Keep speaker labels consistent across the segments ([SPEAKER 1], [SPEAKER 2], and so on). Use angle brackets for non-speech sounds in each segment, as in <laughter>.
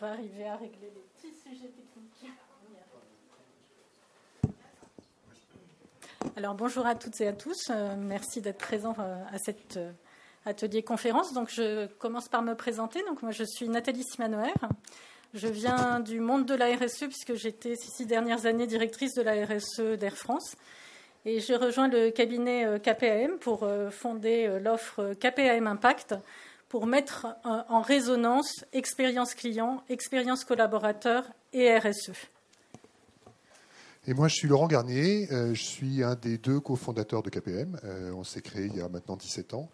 [SPEAKER 1] va arriver à régler les petits sujets techniques. Alors bonjour à toutes et à tous. Euh, merci d'être présents euh, à cet euh, atelier conférence. Donc je commence par me présenter. Donc moi je suis Nathalie Simanoer. Je viens du monde de la RSE puisque j'étais ces six dernières années directrice de la RSE d'Air France. Et j'ai rejoint le cabinet KPAM pour fonder l'offre KPAM Impact pour mettre en résonance expérience client, expérience collaborateur et RSE.
[SPEAKER 2] Et moi, je suis Laurent Garnier, euh, je suis un des deux cofondateurs de KPM. Euh, on s'est créé il y a maintenant 17 ans.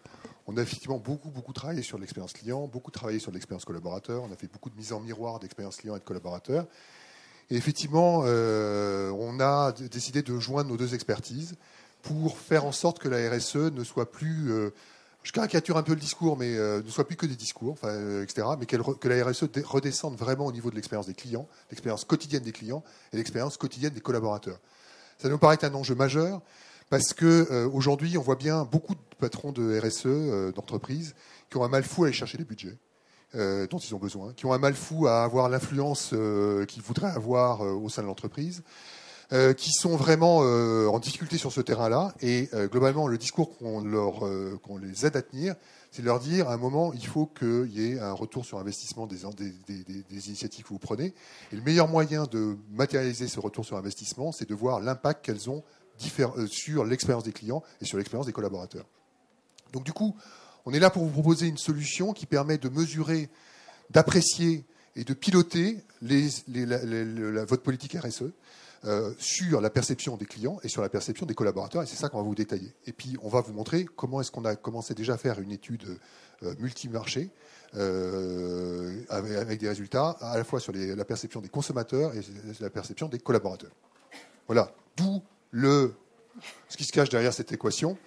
[SPEAKER 2] On a effectivement beaucoup, beaucoup travaillé sur l'expérience client, beaucoup travaillé sur l'expérience collaborateur. On a fait beaucoup de mise en miroir d'expérience client et de collaborateur. Et effectivement, euh, on a décidé de joindre nos deux expertises pour faire en sorte que la RSE ne soit plus je caricature un peu le discours, mais euh, ne soit plus que des discours, enfin, euh, etc., mais que la RSE redescende vraiment au niveau de l'expérience des clients, l'expérience quotidienne des clients et l'expérience quotidienne des collaborateurs. Ça nous paraît un enjeu majeur parce que euh, aujourd'hui, on voit bien beaucoup de patrons de RSE, d'entreprises, qui ont un mal fou à aller chercher les budgets. dont ils ont besoin, qui ont un mal fou à avoir l'influence qu'ils voudraient avoir au sein de l'entreprise, euh, qui sont vraiment euh, en difficulté sur ce terrain-là. Et euh, globalement, le discours qu'on leur, qu'on les aide à tenir, c'est de leur dire à un moment, il faut qu'il y ait un retour sur investissement des, des, initiatives que vous prenez. Et le meilleur moyen de matérialiser ce retour sur investissement, c'est de voir l'impact qu'elles ont sur l'expérience des clients et sur l'expérience des collaborateurs. Donc du coup, on est là pour vous proposer une solution qui permet de mesurer, d'apprécier et de piloter votre politique RSE euh, sur la perception des clients et sur la perception des collaborateurs. Et c'est ça qu'on va vous détailler. Et puis, on va vous montrer comment est-ce qu'on a commencé déjà à faire une étude euh, multimarché euh, avec, des résultats à la fois sur la perception des consommateurs et la perception des collaborateurs. Voilà. D'où le, ce qui se cache derrière cette équation.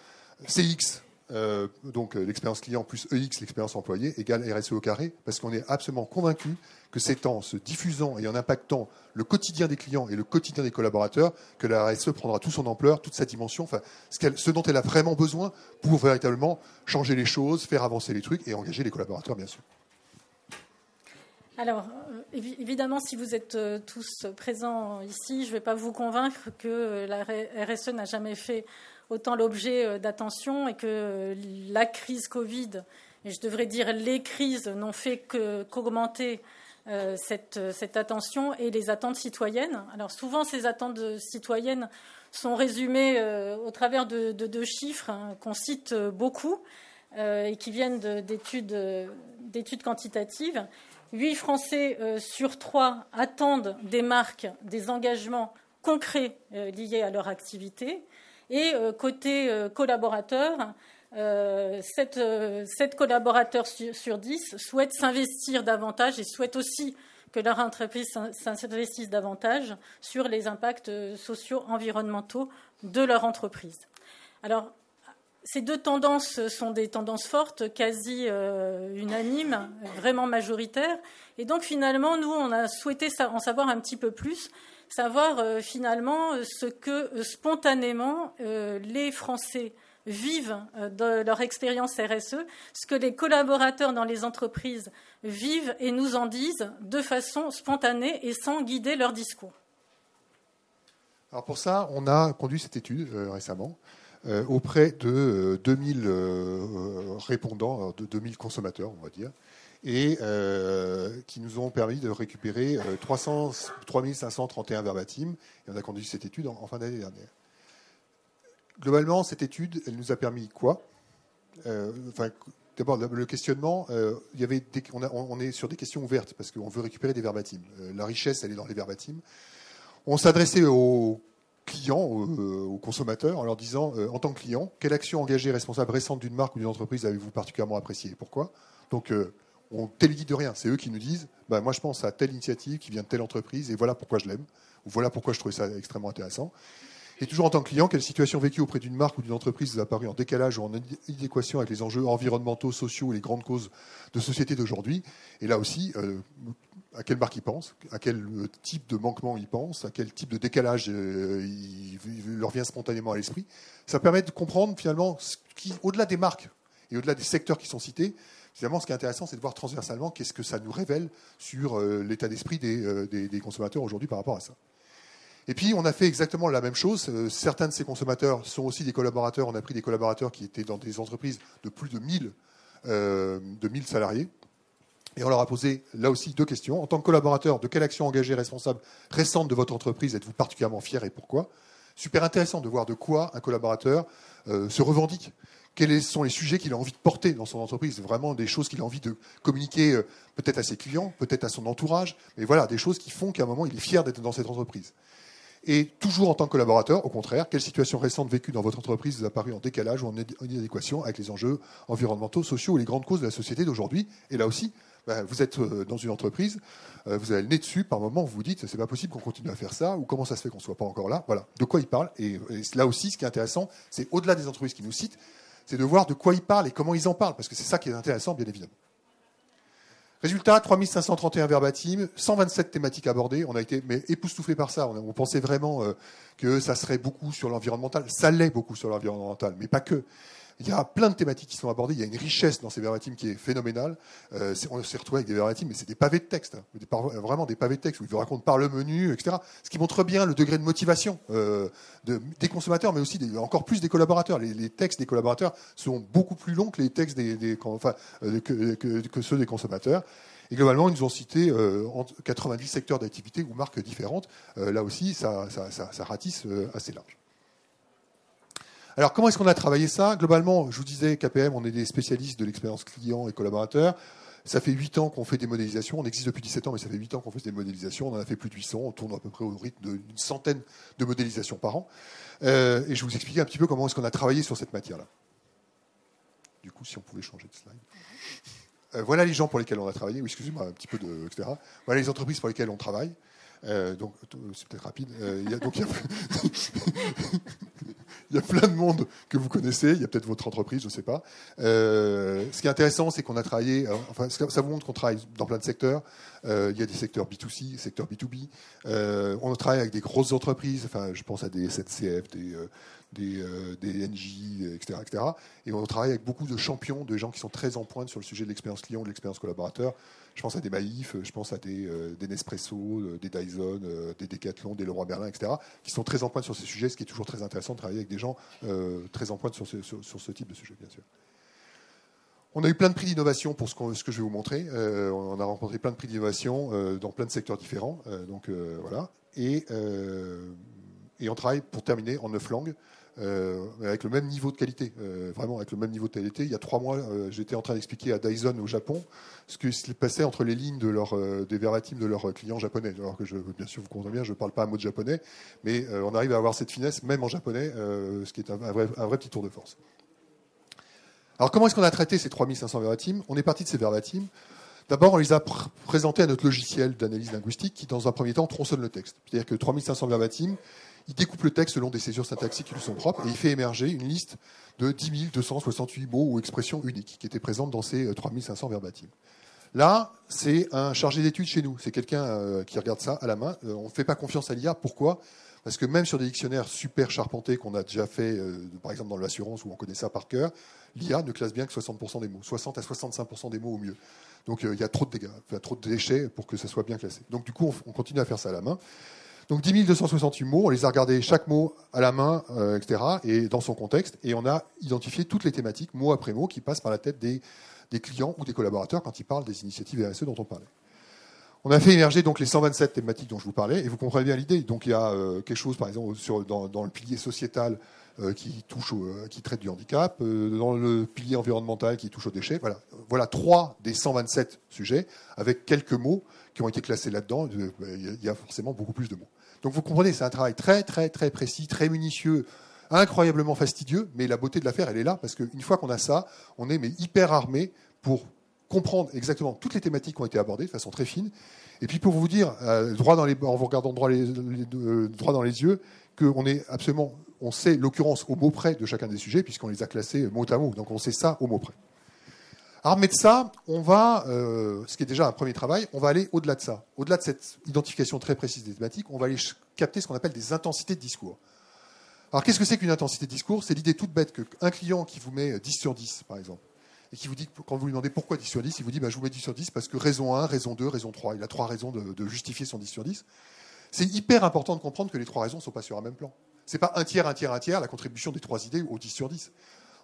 [SPEAKER 2] CX, euh, donc l'expérience client plus EX, l'expérience employée, égale RSE au carré, parce qu'on est absolument convaincu que c'est en se diffusant et en impactant le quotidien des clients et le quotidien des collaborateurs que la RSE prendra toute son ampleur, toute sa dimension, enfin, ce, dont elle a vraiment besoin pour véritablement changer les choses, faire avancer les trucs et engager les collaborateurs, bien sûr.
[SPEAKER 1] Alors, euh, évidemment, si vous êtes euh, tous présents ici, je ne vais pas vous convaincre que la RSE n'a jamais fait autant l'objet d'attention et que la crise Covid, et je devrais dire les crises, n'ont fait qu'augmenter euh, euh, cette, attention et les attentes citoyennes. Alors souvent, ces attentes citoyennes sont résumées euh, au travers de deux chiffres hein, qu'on cite beaucoup et qui viennent d'études quantitatives. Huit Français sur trois attendent des marques, des engagements concrets liés à leur activité. Et côté collaborateurs, 7, euh, collaborateurs sur, 10 souhaitent s'investir davantage et souhaitent aussi que leur entreprise s'investisse davantage sur les impacts sociaux, environnementaux de leur entreprise. Alors, ces deux tendances sont des tendances fortes, quasi euh, unanimes, vraiment majoritaires. Et donc, finalement, nous, on a souhaité en savoir un petit peu plus, savoir euh, finalement ce que spontanément les Français vivent euh, de leur expérience RSE, ce que les collaborateurs dans les entreprises vivent et nous en disent de façon spontanée et sans guider leur discours.
[SPEAKER 2] Alors pour ça, on a conduit cette étude euh, récemment euh, auprès de 2000 répondants, de 2000 consommateurs, on va dire, et qui nous ont permis de récupérer 300, 3531 verbatim. Et on a conduit cette étude en fin d'année dernière globalement, cette étude, elle nous a permis quoi? Euh, D'abord, le questionnement, euh, il y avait on, est sur des questions ouvertes parce qu'on veut récupérer des verbatims. Euh, la richesse, elle est dans les verbatims. On s'adressait aux clients, aux, consommateurs, en leur disant, en tant que client, quelle action engagée responsable récente d'une marque ou d'une entreprise avez-vous particulièrement appréciée? Pourquoi? Donc, on télédit de rien. C'est eux qui nous disent, bah, moi je pense à telle initiative qui vient de telle entreprise et voilà pourquoi je l'aime, ou voilà pourquoi je trouvais ça extrêmement intéressant. Et toujours en tant que client, quelle situation vécue auprès d'une marque ou d'une entreprise vous a paru en décalage ou en inadéquation avec les enjeux environnementaux, sociaux et les grandes causes de société d'aujourd'hui? Et là aussi, euh, à quelle marque ils pensent, à quel euh, type de manquement ils pensent, à quel type de décalage euh, il, leur vient spontanément à l'esprit? Ça permet de comprendre finalement, au-delà des marques et au-delà des secteurs qui sont cités, Finalement, ce qui est intéressant, c'est de voir transversalement qu'est-ce que ça nous révèle sur euh, l'état d'esprit des, des, consommateurs aujourd'hui par rapport à ça. Et puis, on a fait exactement la même chose. certains de ces consommateurs sont aussi des collaborateurs. On a pris des collaborateurs qui étaient dans des entreprises de plus de 1000, de 1000 salariés. Et on leur a posé là aussi deux questions. En tant que collaborateur, de quelle action engagée responsable récente de votre entreprise êtes-vous particulièrement fier et pourquoi? Super intéressant de voir de quoi un collaborateur euh, se revendique. Quels sont les sujets qu'il a envie de porter dans son entreprise Vraiment des choses qu'il a envie de communiquer euh, peut-être à ses clients, peut-être à son entourage, mais voilà, des choses qui font qu'à un moment, il est fier d'être dans cette entreprise. Et toujours en tant que collaborateur, au contraire, quelle situation récente vécue dans votre entreprise vous a paru en décalage ou en inadéquation avec les enjeux environnementaux, sociaux ou les grandes causes de la société d'aujourd'hui? Et là aussi, ben, vous êtes euh, dans une entreprise, euh, vous avez le nez dessus, par moment vous vous dites c'est pas possible qu'on continue à faire ça, ou comment ça se fait qu'on ne soit pas encore là? Voilà, de quoi il parle. Et, là aussi, ce qui est intéressant, c'est au-delà des entreprises qui nous citent, c'est de voir de quoi ils parlent et comment ils en parlent, parce que c'est ça qui est intéressant, bien évidemment. Résultat, 3531 verbatim, 127 thématiques abordées. On a été mais par ça. On, pensait vraiment euh, que ça serait beaucoup sur l'environnemental. Ça l'est beaucoup sur l'environnemental, mais pas que. Il y a plein de thématiques qui sont abordées. Il y a une richesse dans ces verbatims qui est phénoménale. Euh, on s'est retrouvé avec des verbatims, mais c'est des pavés de texte, hein. vraiment des pavés de texte où ils vous racontent par le menu, etc. Ce qui montre bien le degré de motivation euh, des consommateurs, mais aussi encore plus des collaborateurs. Les, textes des collaborateurs sont beaucoup plus longs que les textes des, euh, ceux des consommateurs. Et globalement, ils nous ont cité 90 secteurs d'activité ou marques différentes. là aussi, ça ratisse assez large. Alors, comment est-ce qu'on a travaillé ça? Globalement, je vous disais, KPM, on est des spécialistes de l'expérience client et collaborateur. Ça fait 8 ans qu'on fait des modélisations. On existe depuis 17 ans, mais ça fait 8 ans qu'on fait des modélisations. On en a fait plus de 800. On tourne à peu près au rythme d'une centaine de modélisations par an. Euh, et je vais vous expliquer un petit peu comment est-ce qu'on a travaillé sur cette matière-là. Du coup, si on pouvait changer de slide. Euh, voilà les gens pour lesquels on a travaillé. Oui, excusez-moi, un petit peu de, etc. Voilà les entreprises pour lesquelles on travaille. Euh, donc, c'est peut-être rapide. Y a, y a... <laughs> il y a plein de monde que vous connaissez. Il y a peut-être votre entreprise, je ne sais pas. Euh, ce qui est intéressant, c'est qu'on a travaillé. Euh, enfin, ça vous montre qu'on travaille dans plein de secteurs. Euh, il y a des secteurs B2C, des secteurs B2B. on travaille avec des grosses entreprises. Enfin, je pense à des SNCF, des des, des NJ, etc., etc. Et on travaille avec beaucoup de champions, de gens qui sont très en pointe sur le sujet de l'expérience client, de l'expérience collaborateur. Je pense à des Maïf, je pense à des, euh, Nespresso, euh, des Dyson, euh, des Decathlon, des Leroy Merlin, etc., qui sont très en pointe sur ces sujets, ce qui est toujours très intéressant de travailler avec des gens très en pointe sur ce, sur, ce, type de sujet, bien sûr. On a eu plein de prix d'innovation pour ce, ce, que je vais vous montrer. on a rencontré plein de prix d'innovation dans plein de secteurs différents. donc voilà. Et, et, on travaille, pour terminer, en neuf langues. Euh, avec le même niveau de qualité, euh, vraiment avec le même niveau de qualité. Il y a trois mois, euh, j'étais en train d'expliquer à Dyson au Japon ce qui se passait entre les lignes de leur, des verbatim de leurs clients japonais. Alors que bien sûr, vous comprenez bien, je ne parle pas un mot de japonais, mais on arrive à avoir cette finesse même en japonais, ce qui est un, vrai, un, vrai, petit tour de force. Alors comment est-ce qu'on a traité ces 3500 verbatim On est parti de ces verbatim. D'abord, on les a présentés à notre logiciel d'analyse linguistique qui, dans un premier temps, tronçonne le texte. C'est-à-dire que 3500 verbatim, il découpe le texte selon des césures syntaxiques qui lui sont propres et il fait émerger une liste de 10 268 mots ou expressions uniques qui étaient présentes dans ces 3500 euh, verbatim. Là, c'est un chargé d'études chez nous. C'est quelqu'un euh, qui regarde ça à la main. Euh, on ne fait pas confiance à l'IA. Pourquoi? Parce que même sur des dictionnaires super charpentés qu'on a déjà fait, par exemple dans l'assurance où on connaît ça par cœur, l'IA ne classe bien que 60% des mots, 60 à 65% des mots au mieux. Donc il y a trop de dégâts, il y a trop de déchets pour que ça soit bien classé. Donc du coup, on continue à faire ça à la main. Donc 10 268 mots, on les a regardés chaque mot à la main, euh, etc., et dans son contexte, et on a identifié toutes les thématiques, mot après mot, qui passent par la tête des, clients ou des collaborateurs quand ils parlent des initiatives RSE dont on parlait. On a fait émerger donc les 127 thématiques dont je vous parlais, et vous comprenez bien l'idée. Donc il y a euh, quelque chose, par exemple, dans, le pilier sociétal euh, qui touche, qui traite du handicap, dans le pilier environnemental qui touche aux déchets. Voilà, voilà trois des 127 sujets avec quelques mots qui ont été classés là-dedans. Il y a forcément beaucoup plus de mots. Donc vous comprenez, c'est un travail très très très précis, très minutieux, incroyablement fastidieux, mais la beauté de l'affaire, elle est là, parce qu'une fois qu'on a ça, on est hyper armé pour comprendre exactement toutes les thématiques qui ont été abordées de façon très fine. Et puis pour vous dire, euh, droit dans les, en vous regardant euh, droit dans les yeux, qu'on est absolument, on sait l'occurrence au mot près de chacun des sujets, puisqu'on les a classés mot à mot. Donc on sait ça au mot près. Armé de ça, on va, euh, ce qui est déjà un premier travail, on va aller au-delà de ça. Au-delà de cette identification très précise des thématiques, on va aller capter ce qu'on appelle des intensités de discours. Alors qu'est-ce que c'est qu'une intensité de discours? C'est l'idée toute bête qu'un client qui vous met 10 sur 10, par exemple, et qui vous dit, quand vous lui demandez pourquoi 10 sur 10, il vous dit bah, je vous mets 10 sur 10 parce que raison 1, raison 2, raison 3. Il a trois raisons de, justifier son 10 sur 10. C'est hyper important de comprendre que les trois raisons ne sont pas sur un même plan. Ce n'est pas un tiers, un tiers, un tiers, la contribution des trois idées au 10 sur 10.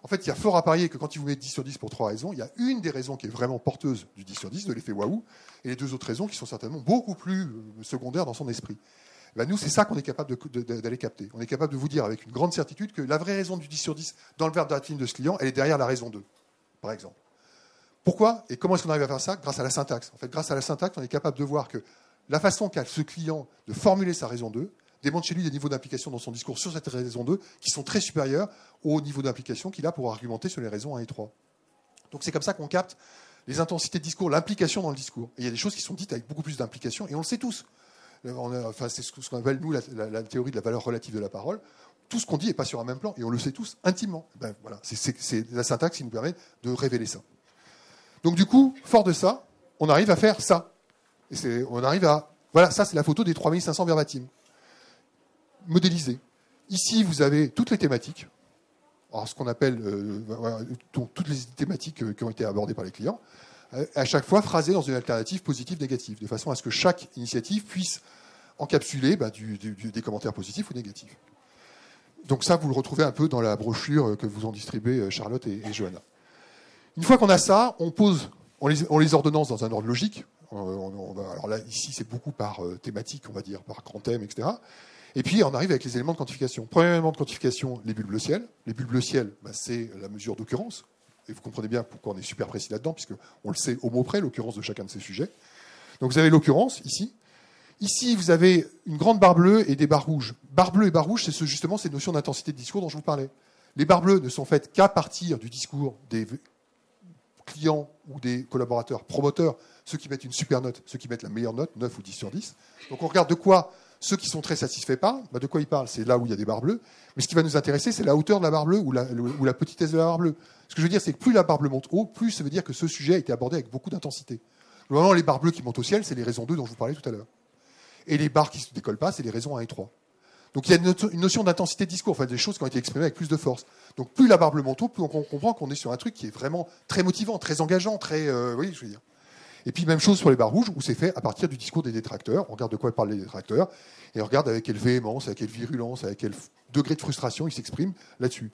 [SPEAKER 2] En fait, il y a fort à parier que quand il vous met 10 sur 10 pour trois raisons, il y a une des raisons qui est vraiment porteuse du 10 sur 10, de l'effet waouh, et les deux autres raisons qui sont certainement beaucoup plus euh, secondaires dans son esprit. Ben nous, c'est ça qu'on est capable d'aller capter. On est capable de vous dire avec une grande certitude que la vraie raison du 10 sur 10 dans le verbe de ce client, elle est derrière la raison 2, par exemple. Pourquoi et comment est-ce qu'on arrive à faire ça? Grâce à la syntaxe. En fait, grâce à la syntaxe, on est capable de voir que la façon qu'a ce client de formuler sa raison 2 démontre chez lui des niveaux d'implication dans son discours sur cette raison 2 qui sont très supérieurs au niveau d'implication qu'il a pour argumenter sur les raisons 1 et 3. Donc c'est comme ça qu'on capte les intensités de discours, l'implication dans le discours. Et il y a des choses qui sont dites avec beaucoup plus d'implication, et on le sait tous. enfin, c'est ce qu'on appelle, nous, la, théorie de la valeur relative de la parole. Tout ce qu'on dit n'est pas sur un même plan, et on le sait tous intimement. Ben, voilà, c'est la syntaxe qui nous permet de révéler ça. Donc du coup, fort de ça, on arrive à faire ça. On arrive à... Voilà, ça c'est la photo des 3500 verbatims. Modélisés. Ici, vous avez toutes les thématiques. Ce qu'on appelle euh, toutes les thématiques euh, qui ont été abordées par les clients, euh, à chaque fois phrasées dans une alternative positive, négative, de façon à ce que chaque initiative puisse encapsuler bah, des commentaires positifs ou négatifs. Donc ça, vous le retrouvez un peu dans la brochure que vous ont distribuée Charlotte et, et Johanna. Une fois qu'on a ça, on pose, on les, ordonnance dans un ordre logique. alors là, ici, c'est beaucoup par thématique, on va dire, par grand thème, etc. Et puis, on arrive avec les éléments de quantification. Premier élément de quantification, les bulles bleu ciel. Les bulles bleu ciel, bah, c'est la mesure d'occurrence. Et vous comprenez bien pourquoi on est super précis là-dedans, puisqu'on le sait au mot près, l'occurrence de chacun de ces sujets. Donc vous avez l'occurrence ici. Ici, vous avez une grande barre bleue et des barres rouges. Barre bleue et barre rouge, c'est justement ces notions d'intensité de discours dont je vous parlais. Les barres bleues ne sont faites qu'à partir du discours des clients ou des collaborateurs promoteurs, ceux qui mettent une super note, ceux qui mettent la meilleure note, 9 ou 10 sur 10. Donc on regarde de quoi ceux qui sont très satisfaits parlent. Bah, de quoi ils parlent? C'est là où il y a des barres bleues. Mais ce qui va nous intéresser, c'est la hauteur de la barre bleue ou la, ou la petitesse de la barre bleue. Ce que je veux dire, c'est que plus la barre bleue monte haut, plus ça veut dire que ce sujet a été abordé avec beaucoup d'intensité. Normalement, les barres bleues qui montent au ciel, c'est les raisons 2 dont je vous parlais tout à l'heure. Et les barres qui ne se décollent pas, c'est les raisons 1 et 3. Donc il y a une notion d'intensité de discours, enfin des choses qui ont été exprimées avec plus de force. Donc plus la barbe le manteau, plus on comprend qu'on est sur un truc qui est vraiment très motivant, très engageant, très, euh, oui, je veux dire. Et puis même chose sur les barres rouges, où c'est fait à partir du discours des détracteurs. On regarde de quoi parlent les détracteurs, et on regarde avec quelle véhémence, avec quelle virulence, avec quel degré de frustration ils s'expriment là-dessus.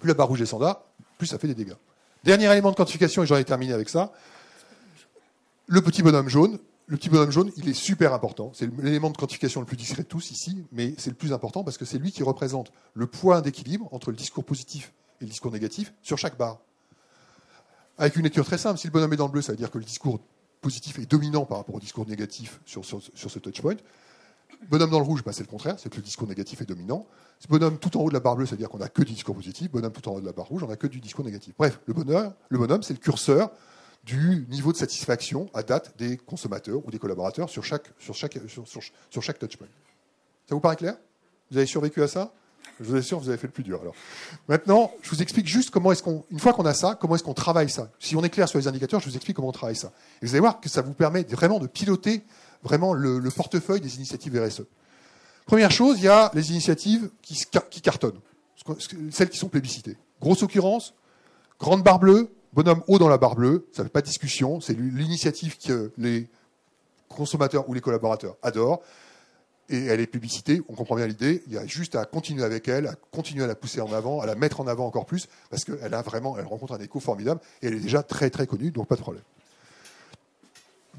[SPEAKER 2] Plus la barre rouge est standard, plus ça fait des dégâts. Dernier élément de quantification, et j'en ai terminé avec ça. Le petit bonhomme jaune, le petit bonhomme jaune, il est super important. C'est l'élément de quantification le plus discret de tous ici, mais c'est le plus important parce que c'est lui qui représente le point d'équilibre entre le discours positif et le discours négatif sur chaque barre. Avec une lecture très simple, si le bonhomme est dans le bleu, ça veut dire que le discours positif est dominant par rapport au discours négatif sur, ce touchpoint. Bonhomme dans le rouge, bah, c'est le contraire, c'est que le discours négatif est dominant. Bonhomme tout en haut de la barre bleue, ça veut dire qu'on n'a que du discours positif. Bonhomme tout en haut de la barre rouge, on n'a que du discours négatif. Bref, le, bonheur, le bonhomme, c'est le curseur du niveau de satisfaction à date des consommateurs ou des collaborateurs sur chaque, sur chaque, sur, chaque touchpoint. Ça vous paraît clair? Vous avez survécu à ça? Je vous assure, vous avez fait le plus dur. Alors, maintenant, je vous explique juste comment est-ce qu'on, une fois qu'on a ça, comment est-ce qu'on travaille ça. Si on est clair sur les indicateurs, je vous explique comment on travaille ça. Et vous allez voir que ça vous permet vraiment de piloter vraiment le, portefeuille des initiatives RSE. Première chose, il y a les initiatives qui, qui cartonnent, celles qui sont plébiscitées. Grosse occurrence, grande barre bleue, bonhomme haut dans la barre bleue, ça ne fait pas de discussion, c'est l'initiative que les consommateurs ou les collaborateurs adorent. Et elle est publicité, on comprend bien l'idée. Il y a juste à continuer avec elle, à continuer à la pousser en avant, à la mettre en avant encore plus, parce qu'elle a vraiment, elle rencontre un écho formidable et elle est déjà très très connue, donc pas de problème.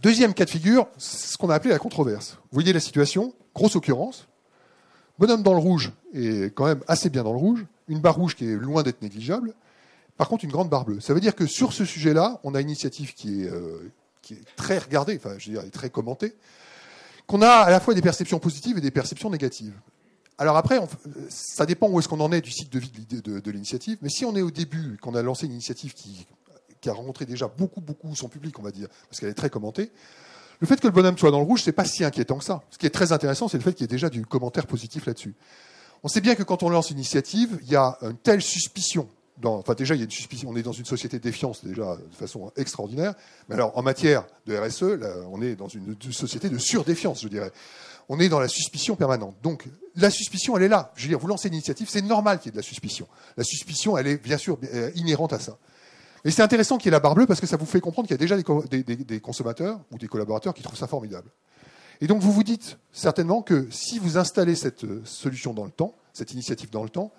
[SPEAKER 2] Deuxième cas de figure, ce qu'on a appelé la controverse. Vous voyez la situation, grosse occurrence. Bonhomme dans le rouge est quand même assez bien dans le rouge, une barre rouge qui est loin d'être négligeable, par contre, une grande barre bleue. Ça veut dire que sur ce sujet-là, on a une initiative qui est, euh, qui est très regardée, enfin, je veux dire, très commentée, qu'on a à la fois des perceptions positives et des perceptions négatives. Alors après, ça dépend où est-ce qu'on en est du cycle de vie de, l'initiative, mais si on est au début, qu'on a lancé une initiative qui, a rencontré déjà beaucoup, beaucoup son public, on va dire, parce qu'elle est très commentée, le fait que le bonhomme soit dans le rouge, c'est pas si inquiétant que ça. Ce qui est très intéressant, c'est le fait qu'il y ait déjà du commentaire positif là-dessus. On sait bien que quand on lance une initiative, il y a une telle suspicion enfin déjà. On est dans une société de défiance déjà de façon extraordinaire. Mais alors, en matière de RSE, on est dans une, société de surdéfiance, je dirais. On est dans la suspicion permanente. Donc, la suspicion, elle est là. Je veux dire, vous lancez une initiative, c'est normal qu'il y ait de la suspicion. La suspicion, elle est bien sûr euh, inhérente à ça. Et c'est intéressant qu'il y ait la barre bleue parce que ça vous fait comprendre qu'il y a déjà des, consommateurs ou des collaborateurs qui trouvent ça formidable. Et donc vous vous dites certainement que si vous installez cette euh, solution dans le temps, cette initiative dans le temps,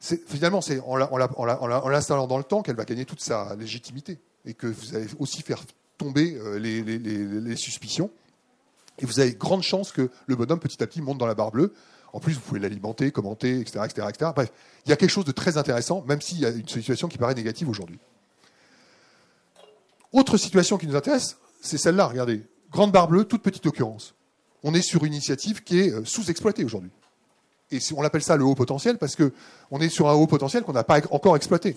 [SPEAKER 2] finalement c'est en l'installant dans le temps qu'elle va gagner toute sa légitimité et que vous allez aussi faire tomber euh, les, suspicions. Et vous avez grande chance que le bonhomme petit à petit monte dans la barre bleue. En plus, vous pouvez l'alimenter, commenter, etc., etc., etc. Bref, il y a quelque chose de très intéressant, même s'il y a une situation qui paraît négative aujourd'hui. Autre situation qui nous intéresse, c'est celle-là, regardez. Grande barre bleue, toute petite occurrence. On est sur une initiative qui est euh, sous-exploitée aujourd'hui. Et on appelle ça le haut potentiel parce qu'on est sur un haut potentiel qu'on n'a pas encore exploité.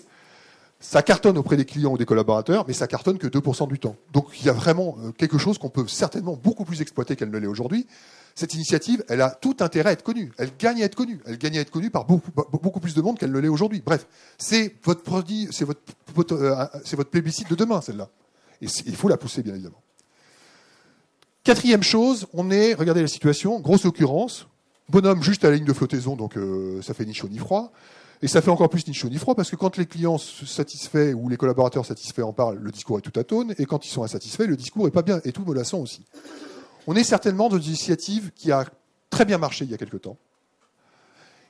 [SPEAKER 2] Ça cartonne auprès des clients ou des collaborateurs, mais ça cartonne que 2% du temps. Donc il y a vraiment euh, quelque chose qu'on peut certainement beaucoup plus exploiter qu'elle ne l'est aujourd'hui. Cette initiative, elle a tout intérêt à être connue. Elle gagne à être connue. Elle gagne à être connue par beaucoup, plus de monde qu'elle ne l'est aujourd'hui. Bref, c'est votre produit, c'est votre, euh, votre plébiscite de demain, celle-là. Et il faut la pousser, bien évidemment. Quatrième chose, on est, regardez la situation, grosse occurrence, bonhomme juste à la ligne de flottaison, donc euh, ça fait ni chaud ni froid. Et ça fait encore plus ni chaud ni froid parce que quand les clients satisfaits ou les collaborateurs satisfaits en parlent, le discours est tout à tonne, et quand ils sont insatisfaits, le discours est pas bien et tout mollasson aussi. On est certainement dans une initiative qui a très bien marché il y a quelque temps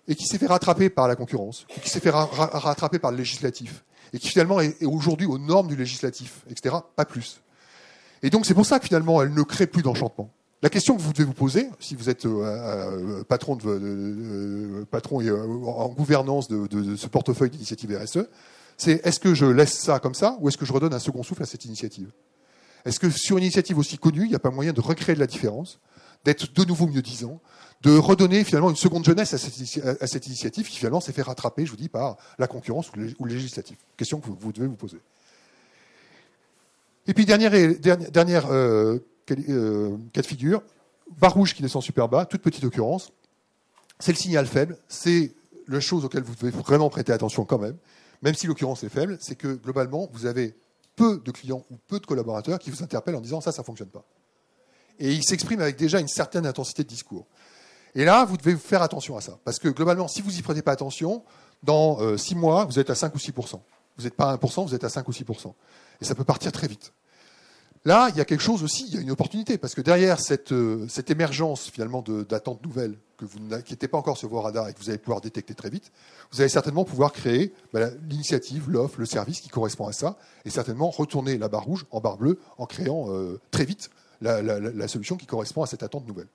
[SPEAKER 2] et qui s'est fait rattraper par la concurrence, qui s'est fait rattraper par le législatif et qui finalement est aujourd'hui aux normes du législatif, etc. Pas plus. Et donc c'est pour ça que finalement elle ne crée plus d'enchantement. La question que vous devez vous poser, si vous êtes euh, euh, patron, euh, en gouvernance de, ce portefeuille d'initiative RSE, c'est est-ce que je laisse ça comme ça ou est-ce que je redonne un second souffle à cette initiative? Est-ce que sur une initiative aussi connue, il n'y a pas moyen de recréer de la différence, d'être de nouveau mieux disant, de redonner finalement une seconde jeunesse à cette, initiative qui finalement s'est fait rattraper, je vous dis, par la concurrence ou le, législatif? Question que vous, devez vous poser. Et puis dernière, dernière cas de figure, barre rouge qui descend super bas, toute petite occurrence, c'est le signal faible, c'est la chose auquel vous devez vraiment prêter attention quand même, même si l'occurrence est faible, c'est que globalement, vous avez peu de clients ou peu de collaborateurs qui vous interpellent en disant ça, ça ne fonctionne pas. Et ils s'expriment avec déjà une certaine intensité de discours. Et là, vous devez faire attention à ça. Parce que globalement, si vous n'y prenez pas attention, dans 6 euh, mois, vous êtes à 5 ou 6 Vous n'êtes pas à 1% vous êtes à 5 ou 6 Et ça peut partir très vite. Là, il y a quelque chose aussi, il y a une opportunité, parce que derrière cette, euh, cette émergence finalement d'attentes nouvelles que vous qui n'étaient pas encore sur vos radars et que vous allez pouvoir détecter très vite, vous allez certainement pouvoir créer bah, l'initiative, l'offre, le service qui correspond à ça, et certainement retourner la barre rouge en barre bleue en créant euh, très vite la, solution qui correspond à cette attente nouvelle.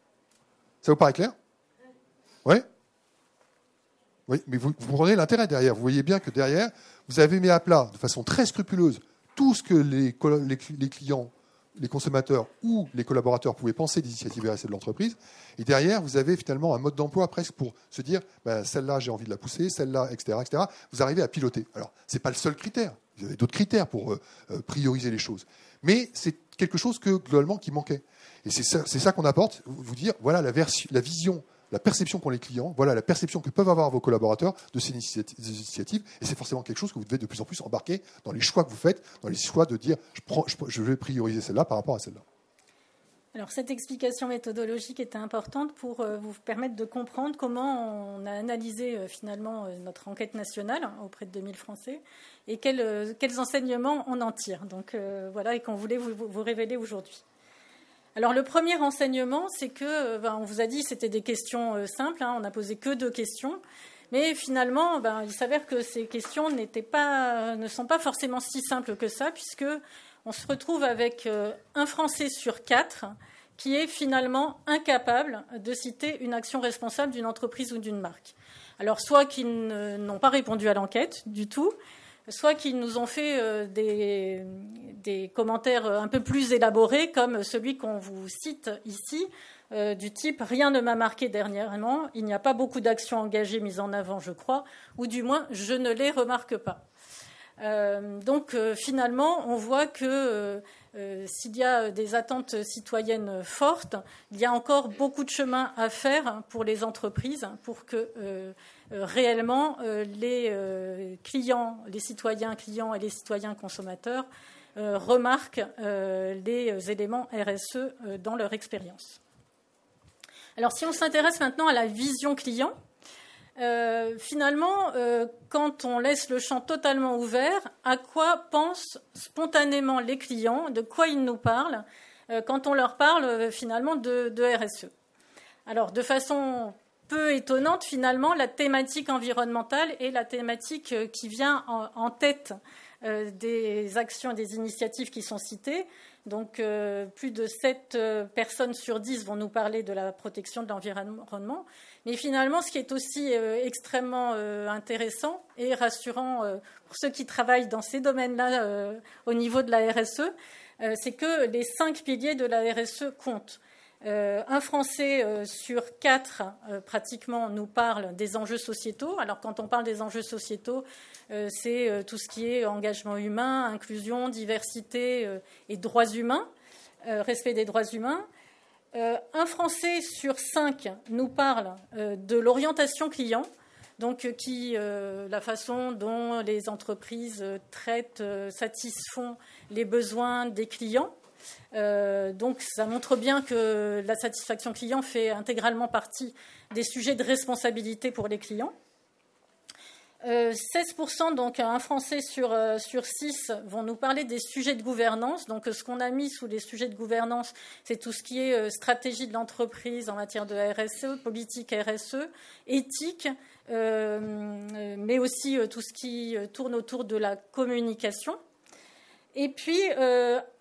[SPEAKER 2] Ça vous paraît clair? Oui Oui, mais vous, vous comprenez l'intérêt derrière. Vous voyez bien que derrière, vous avez mis à plat de façon très scrupuleuse tout ce que les, clients, les consommateurs ou les collaborateurs pouvaient penser des initiatives RSE de l'entreprise. Et derrière, vous avez finalement un mode d'emploi presque pour se dire, ben, celle-là, j'ai envie de la pousser, celle-là, etc., etc. Vous arrivez à piloter. Alors, ce n'est pas le seul critère. Vous avez d'autres critères pour euh, euh, prioriser les choses. Mais c'est quelque chose que, globalement, qui manquait. Et c'est ça, ça qu'on apporte, vous dire, voilà la, la vision la perception qu'ont les clients, voilà la perception que peuvent avoir vos collaborateurs de ces initiatives. Et c'est forcément quelque chose que vous devez de plus en plus embarquer dans les choix que vous faites, dans les choix de dire je, prends, je, vais prioriser celle-là par rapport à celle-là.
[SPEAKER 1] Alors cette explication méthodologique était importante pour euh, vous permettre de comprendre comment on a analysé euh, finalement euh, notre enquête nationale auprès de 2000 Français et quels, quels enseignements on en tire. Donc voilà, et qu'on voulait vous révéler aujourd'hui. Alors le premier renseignement, c'est que, euh, ben, on vous a dit, c'était des questions euh, simples, hein, on n'a posé que deux questions, mais finalement, ben, il s'avère que ces questions pas, ne sont pas forcément si simples que ça, puisque on se retrouve avec euh, un Français sur quatre qui est finalement incapable de citer une action responsable d'une entreprise ou d'une marque. Alors soit qu'ils n'ont pas répondu à l'enquête du tout, soit qu'ils nous ont fait euh, des, commentaires un peu plus élaborés, comme celui qu'on vous cite ici, euh, du type Rien ne m'a marqué dernièrement, il n'y a pas beaucoup d'actions engagées mises en avant, je crois, ou du moins je ne les remarque pas. Euh, donc finalement, on voit que s'il y a des attentes citoyennes fortes, il y a encore beaucoup de chemin à faire pour les entreprises pour que euh, réellement euh, les euh, clients, les citoyens clients et les citoyens consommateurs remarquent les éléments RSE dans leur expérience. Alors si on s'intéresse maintenant à la vision client, finalement, quand on laisse le champ totalement ouvert, à quoi pensent spontanément les clients, de quoi ils nous parlent, quand on leur parle finalement de, RSE Alors, de façon peu étonnante, finalement, la thématique environnementale est la thématique qui vient en tête des actions et des initiatives qui sont citées. Donc, euh, plus de 7 euh, personnes sur 10 vont nous parler de la protection de l'environnement. Mais finalement, ce qui est aussi euh, extrêmement intéressant et rassurant pour ceux qui travaillent dans ces domaines-là au niveau de la RSE, c'est que les cinq piliers de la RSE comptent. Un Français sur quatre, pratiquement, nous parle des enjeux sociétaux. Alors, quand on parle des enjeux sociétaux, euh, c'est euh, tout ce qui est engagement humain, inclusion, diversité euh, et droits humains, respect des droits humains. un Français sur cinq nous parle de l'orientation client, donc qui la façon dont les entreprises traitent, satisfont les besoins des clients. Donc ça montre bien que la satisfaction client fait intégralement partie des sujets de responsabilité pour les clients. 16%, euh, donc un Français sur, euh, sur 6, vont nous parler des sujets de gouvernance. Donc ce qu'on a mis sous les sujets de gouvernance, c'est tout ce qui est euh, stratégie de l'entreprise en matière de RSE, politique RSE, éthique, mais aussi tout ce qui tourne autour de la communication. Et puis,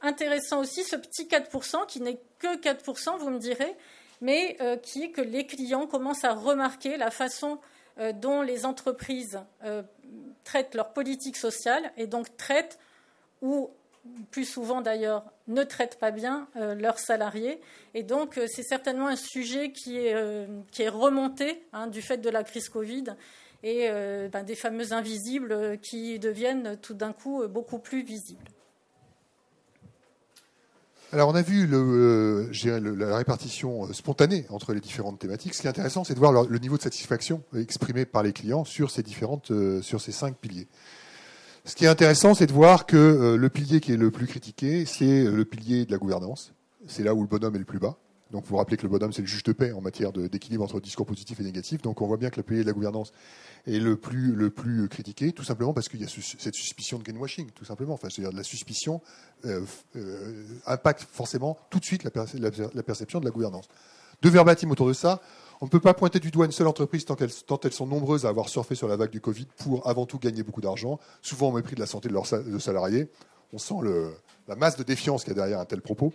[SPEAKER 1] intéressant aussi, ce petit 4%, qui n'est que 4%, vous me direz, mais qui est que les clients commencent à remarquer la façon euh, dont les entreprises euh, traitent leur politique sociale et donc traitent ou plus souvent d'ailleurs ne traitent pas bien euh, leurs salariés. Et donc c'est certainement un sujet qui est, qui est remonté hein, du fait de la crise Covid et ben, des fameux invisibles qui deviennent tout d'un coup beaucoup plus visibles.
[SPEAKER 2] Alors on a vu le, euh, la répartition euh, spontanée entre les différentes thématiques. Ce qui est intéressant, c'est de voir le, niveau de satisfaction exprimé par les clients sur ces différentes, euh, sur ces cinq piliers. Ce qui est intéressant, c'est de voir que le pilier qui est le plus critiqué, c'est le pilier de la gouvernance. C'est là où le bonhomme est le plus bas. Donc, vous vous rappelez que le bonhomme, c'est le juge de paix en matière d'équilibre entre discours positif et négatif. Donc, on voit bien que le pilier de la gouvernance est le plus, le plus critiqué, tout simplement parce qu'il y a cette suspicion de greenwashing, tout simplement. Enfin, c'est-à-dire la suspicion euh, euh, impacte forcément tout de suite la, perception de la gouvernance. Deux verbatim autour de ça. On ne peut pas pointer du doigt une seule entreprise tant, elles sont nombreuses à avoir surfé sur la vague du Covid pour avant tout gagner beaucoup d'argent, souvent au mépris de la santé de leurs salariés. On sent la masse de défiance qu'il y a derrière un tel propos.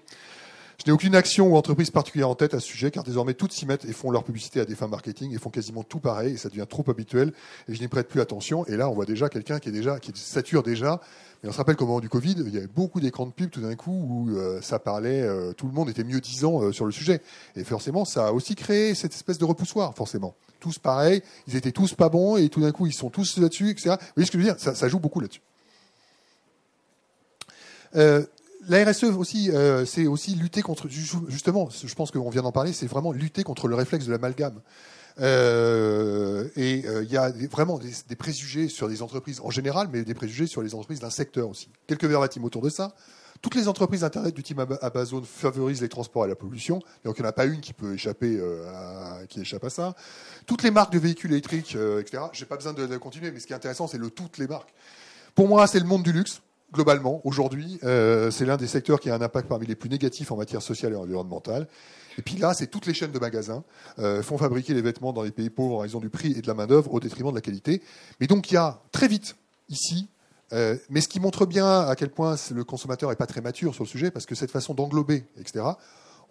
[SPEAKER 2] Je n'ai aucune action ou entreprise particulière en tête à ce sujet, car désormais toutes s'y mettent et font leur publicité à des fins marketing et font quasiment tout pareil, et ça devient trop habituel, et je n'y prête plus attention. Et là, on voit déjà quelqu'un qui est déjà, qui sature déjà. Mais on se rappelle qu'au moment du Covid, il y avait beaucoup d'écrans de pub tout d'un coup où euh, ça parlait, euh, tout le monde était mieux disant euh, sur le sujet. Et forcément, ça a aussi créé cette espèce de repoussoir, forcément. Tous pareils, ils étaient tous pas bons, et tout d'un coup, ils sont tous là-dessus, etc. Vous voyez ce que je veux dire? Ça, ça joue beaucoup là-dessus. Euh, la RSE aussi, euh, c'est aussi lutter contre, justement, je pense qu'on vient d'en parler, c'est vraiment lutter contre le réflexe de l'amalgame. Euh, et euh, il y a vraiment des, préjugés sur les entreprises en général, mais des préjugés sur les entreprises d'un secteur aussi. Quelques verbatims autour de ça. Toutes les entreprises Internet du type Amazon favorisent les transports et la pollution. Donc il n'y en a pas une qui peut échapper, à, qui échappe à ça. Toutes les marques de véhicules électriques, etc. J'ai pas besoin de, de, continuer, mais ce qui est intéressant, c'est le toutes les marques. Pour moi, c'est le monde du luxe globalement, aujourd'hui, euh, c'est l'un des secteurs qui a un impact parmi les plus négatifs en matière sociale et environnementale. Et puis là, c'est toutes les chaînes de magasins euh, font fabriquer les vêtements dans les pays pauvres en raison du prix et de la main-d'œuvre au détriment de la qualité. Mais donc, il y a très vite, ici, euh, mais ce qui montre bien à quel point le consommateur n'est pas très mature sur le sujet, parce que cette façon d'englober, etc.,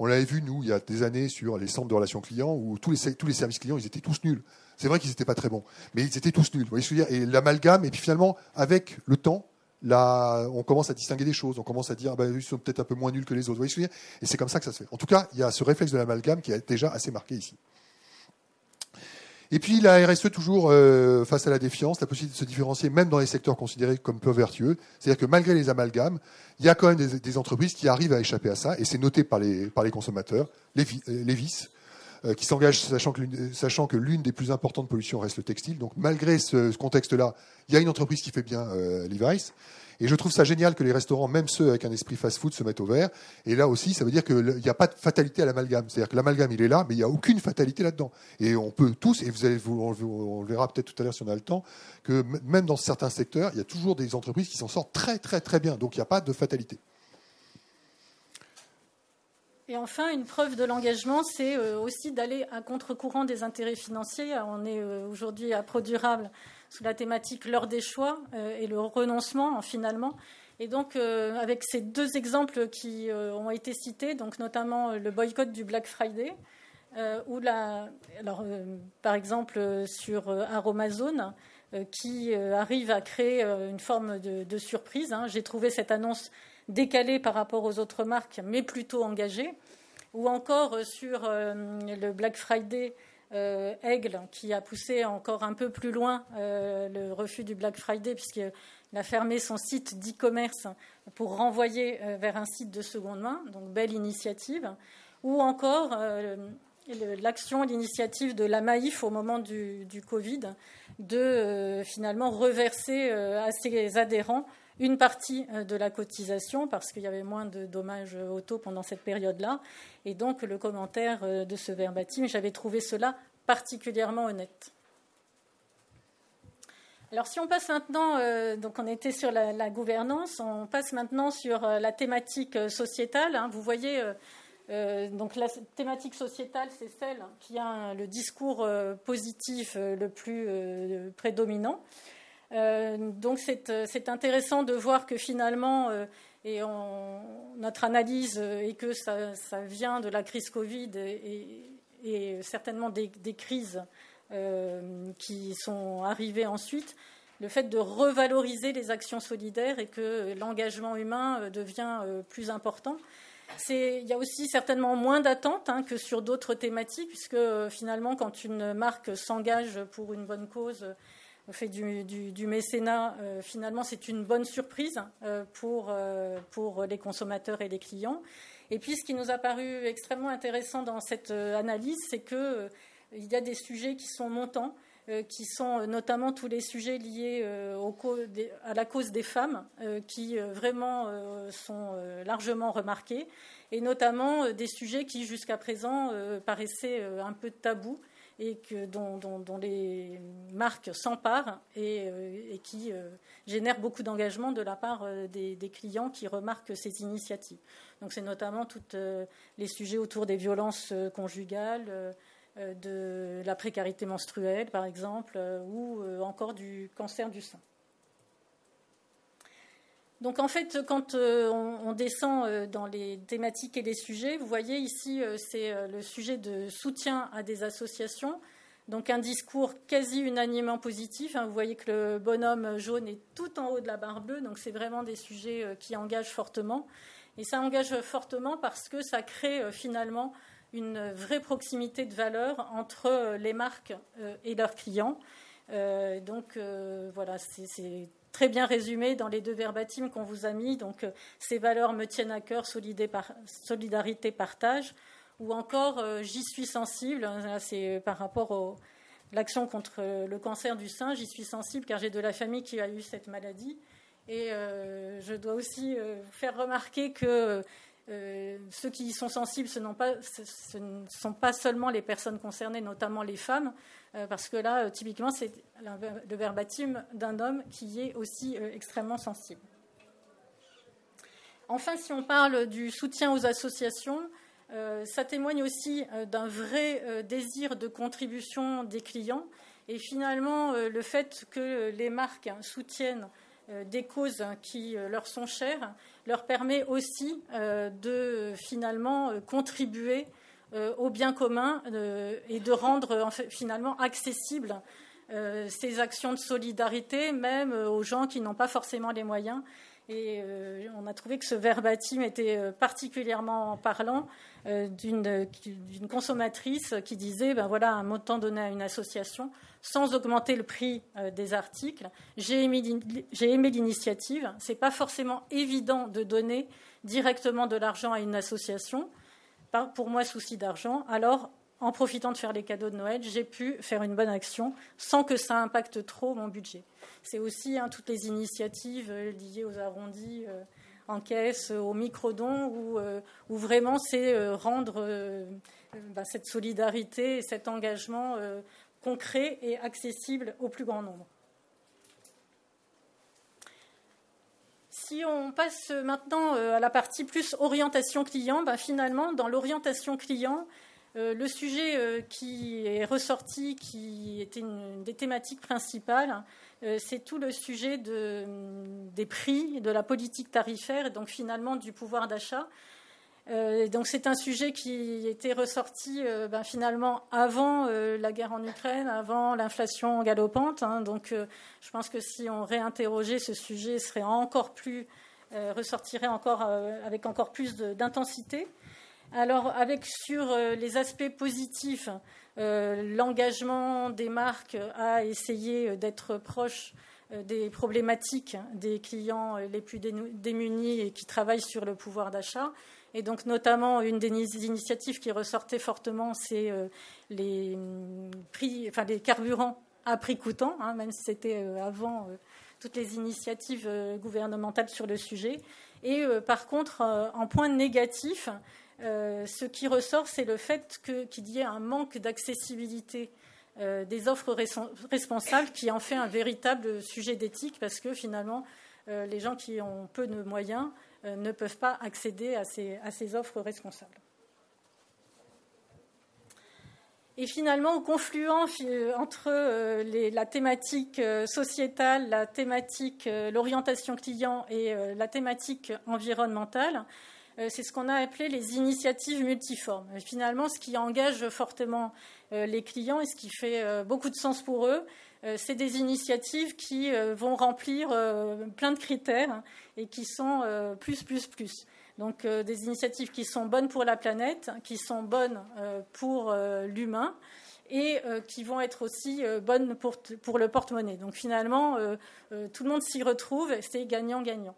[SPEAKER 2] on l'avait vu, nous, il y a des années, sur les centres de relations clients, où tous les, tous les services clients, ils étaient tous nuls. C'est vrai qu'ils n'étaient pas très bons, mais ils étaient tous nuls. Vous voyez ce que je veux dire? Et l'amalgame, et puis finalement, avec le temps, là, on commence à distinguer des choses, on commence à dire, ah ben, ils sont peut-être un peu moins nuls que les autres. Vous voyez Et c'est comme ça que ça se fait. En tout cas, il y a ce réflexe de l'amalgame qui est déjà assez marqué ici. Et puis la RSE toujours euh, face à la défiance, la possibilité de se différencier même dans les secteurs considérés comme peu vertueux. C'est-à-dire que malgré les amalgames, il y a quand même des, entreprises qui arrivent à échapper à ça, et c'est noté par les, consommateurs, les, les vices. Qui s'engage sachant que l'une des plus importantes pollutions reste le textile. Donc malgré ce, contexte-là, il y a une entreprise qui fait bien Levi's. Et je trouve ça génial que les restaurants, même ceux avec un esprit fast-food, se mettent au vert. Et là aussi, ça veut dire qu'il n'y a pas de fatalité à l'amalgame. C'est-à-dire que l'amalgame, il est là, mais il n'y a aucune fatalité là-dedans. Et on peut tous, et vous allez, on le verra peut-être tout à l'heure si on a le temps, que même dans certains secteurs, il y a toujours des entreprises qui s'en sortent très, très, très bien. Donc il n'y a pas de fatalité.
[SPEAKER 1] Et enfin, une preuve de l'engagement, c'est euh, aussi d'aller à contre-courant des intérêts financiers. On est euh, aujourd'hui à ProDurable sous la thématique l'heure des choix euh, et le renoncement finalement. Et donc, avec ces deux exemples qui ont été cités, donc notamment le boycott du Black Friday, ou la, alors, par exemple sur Aromazone, qui arrive à créer une forme de, surprise. Hein. J'ai trouvé cette annonce décalée par rapport aux autres marques, mais plutôt engagée. Ou encore sur le Black Friday euh, Aigle, qui a poussé encore un peu plus loin euh, le refus du Black Friday, puisqu'il a fermé son site d'e-commerce pour renvoyer euh, vers un site de seconde main. Donc, belle initiative. Ou encore l'action, l'initiative de la Maïf au moment du Covid, de finalement reverser à ses adhérents une partie de la cotisation parce qu'il y avait moins de dommages auto pendant cette période-là. Et donc le commentaire de ce verbatim, j'avais trouvé cela particulièrement honnête. Alors si on passe maintenant, euh, donc on était sur la, gouvernance, on passe maintenant sur euh, la thématique euh, sociétale. Hein. Vous voyez, donc la thématique sociétale, c'est celle qui a le discours positif le plus prédominant. Donc c'est intéressant de voir que finalement, et notre analyse est que ça, vient de la crise Covid et, certainement des, crises euh, qui sont arrivées ensuite, le fait de revaloriser les actions solidaires et que l'engagement humain euh, devient euh, plus important. Il y a aussi certainement moins d'attentes hein, que sur d'autres thématiques, puisque finalement, quand une marque s'engage pour une bonne cause, fait du, mécénat, finalement, c'est une bonne surprise pour, pour les consommateurs et les clients. Et puis, ce qui nous a paru extrêmement intéressant dans cette euh, analyse, c'est qu'il euh, y a des sujets qui sont montants, euh, qui sont notamment tous les sujets liés à la cause des femmes, qui vraiment sont largement remarqués, et notamment des sujets qui jusqu'à présent paraissaient un peu tabous et que, dont, les marques s'emparent et, qui génèrent beaucoup d'engagement de la part des, des, clients qui remarquent ces initiatives. Donc c'est notamment tous euh, les sujets autour des violences euh, conjugales, euh, de la précarité menstruelle par exemple, ou encore du cancer du sein. Donc en fait, quand on, descend dans les thématiques et les sujets, vous voyez ici, c'est le sujet de soutien à des associations. Donc un discours quasi unanimement positif. Hein. Vous voyez que le bonhomme jaune est tout en haut de la barre bleue. Donc c'est vraiment des sujets qui engagent fortement. Et ça engage fortement parce que ça crée euh, finalement une vraie proximité de valeur entre euh, les marques euh, et leurs clients. donc voilà, c'est très bien résumé dans les deux verbatims qu'on vous a mis. Donc ces valeurs me tiennent à cœur, solidarité, partage, ou encore j'y suis sensible. C'est par rapport à l'action contre le cancer du sein, j'y suis sensible car j'ai de la famille qui a eu cette maladie. Et euh, je dois aussi vous euh, faire remarquer que euh, ceux qui y sont sensibles, ce, ne sont pas seulement les personnes concernées, notamment les femmes, parce que là, typiquement, c'est le verbatim d'un homme qui est aussi extrêmement sensible. Enfin, si on parle du soutien aux associations, ça témoigne aussi d'un vrai désir de contribution des clients. Et finalement, le fait que les marques soutiennent euh, des causes qui euh, leur sont chères leur permet aussi euh, de finalement contribuer au bien commun et de rendre finalement accessibles ces actions de solidarité même aux gens qui n'ont pas forcément les moyens. Et on a trouvé que ce verbatim était particulièrement parlant d'une consommatrice qui disait ben voilà un montant donné à une association sans augmenter le prix euh, des articles. J'ai aimé, l'initiative. Ce n'est pas forcément évident de donner directement de l'argent à une association. Pour moi, souci d'argent. Alors, en profitant de faire les cadeaux de Noël, j'ai pu faire une bonne action sans que ça impacte trop mon budget. C'est aussi hein, toutes les initiatives euh, liées aux arrondis euh, en caisse, aux micro-dons, où, euh, vraiment c'est rendre bah, cette solidarité et cet engagement concret et accessible au plus grand nombre. Si on passe maintenant à la partie plus orientation client, bah, finalement, dans l'orientation client, euh, le sujet euh, qui est ressorti, qui était une des thématiques principales, euh, c'est tout le sujet des prix, de la politique tarifaire et donc finalement du pouvoir d'achat. donc c'est un sujet qui était ressorti ben, finalement avant la guerre en Ukraine, avant l'inflation galopante. Hein. donc je pense que si on réinterrogeait ce sujet, serait encore plus ressortirait encore avec encore plus d'intensité. Alors, avec sur euh, les aspects positifs, euh, l'engagement des marques à essayer d'être proche euh, des problématiques des clients les plus démunis et qui travaillent sur le pouvoir d'achat. Et donc, notamment, une des initiatives qui ressortait fortement, c'est les mm, enfin, les carburants à prix coûtant, hein, même si c'était avant toutes les initiatives gouvernementales sur le sujet. Et par contre, en point négatif, euh, ce qui ressort, c'est le fait qu'il y ait un manque d'accessibilité euh, des offres responsables qui en fait un véritable sujet d'éthique parce que finalement, euh, les gens qui ont peu de moyens ne peuvent pas accéder à ces, offres responsables. Et finalement, au confluent entre la thématique sociétale, la thématique, l'orientation client et la thématique environnementale, c'est ce qu'on a appelé les initiatives multiformes. finalement, ce qui engage fortement euh, les clients et ce qui fait euh, beaucoup de sens pour eux, c'est des initiatives qui vont remplir plein de critères et qui sont plus, plus, plus. Donc des initiatives qui sont bonnes pour la planète, qui sont bonnes pour l'humain et qui vont être aussi bonnes pour, pour le porte-monnaie. Donc finalement, tout le monde s'y retrouve, c'est gagnant-gagnant.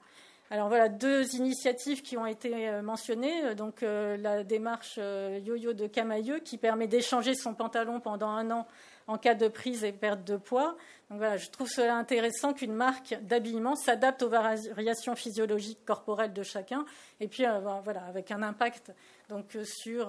[SPEAKER 1] Alors voilà, deux initiatives qui ont été euh, mentionnées. Euh, donc euh, la démarche Yo-Yo de Camailleux qui permet d'échanger son pantalon pendant un an en cas de prise et perte de poids. Donc voilà, je trouve cela intéressant qu'une marque d'habillement s'adapte aux variations physiologiques corporelles de chacun, et puis voilà, avec un impact donc sur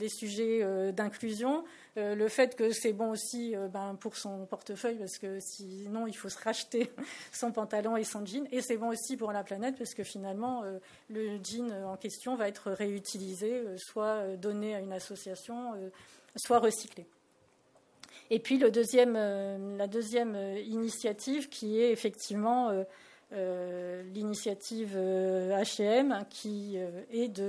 [SPEAKER 1] les sujets d'inclusion, le fait que c'est bon aussi ben, pour son portefeuille parce que sinon il faut se racheter <laughs> son pantalon et son jean, et c'est bon aussi pour la planète parce que finalement le jean en question va être réutilisé, soit donné à une association, soit recyclé. Et puis euh, la deuxième euh, initiative qui est effectivement euh, l'initiative H&M qui est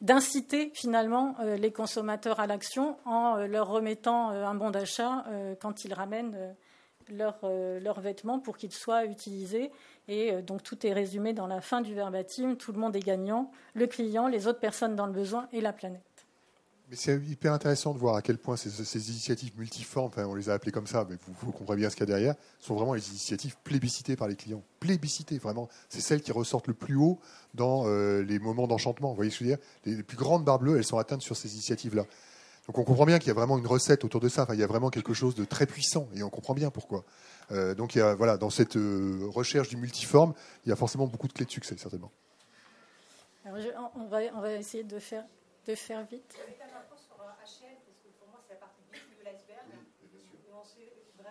[SPEAKER 1] d'inciter finalement les consommateurs à l'action en leur remettant un bon d'achat quand ils ramènent leurs vêtements pour qu'ils soient utilisés. Et donc tout est résumé dans la fin du verbatim. Tout le monde est gagnant, le client, les autres personnes dans le besoin et la planète.
[SPEAKER 2] C'est hyper intéressant de voir à quel point ces, initiatives multiformes, enfin, on les a appelées comme ça, mais vous, comprenez bien ce qu'il y a derrière, sont vraiment les initiatives plébiscitées par les clients. Plébiscitées, vraiment. C'est celles qui ressortent le plus haut dans euh, les moments d'enchantement. Vous voyez ce que je veux dire? Les, plus grandes barres bleues, elles sont atteintes sur ces initiatives-là. Donc on comprend bien qu'il y a vraiment une recette autour de ça. Enfin, il y a vraiment quelque chose de très puissant et on comprend bien pourquoi. Euh, donc il y a, voilà, dans cette euh, recherche du multiforme, il y a forcément beaucoup de clés de succès, certainement.
[SPEAKER 1] on va essayer de faire, de faire vite.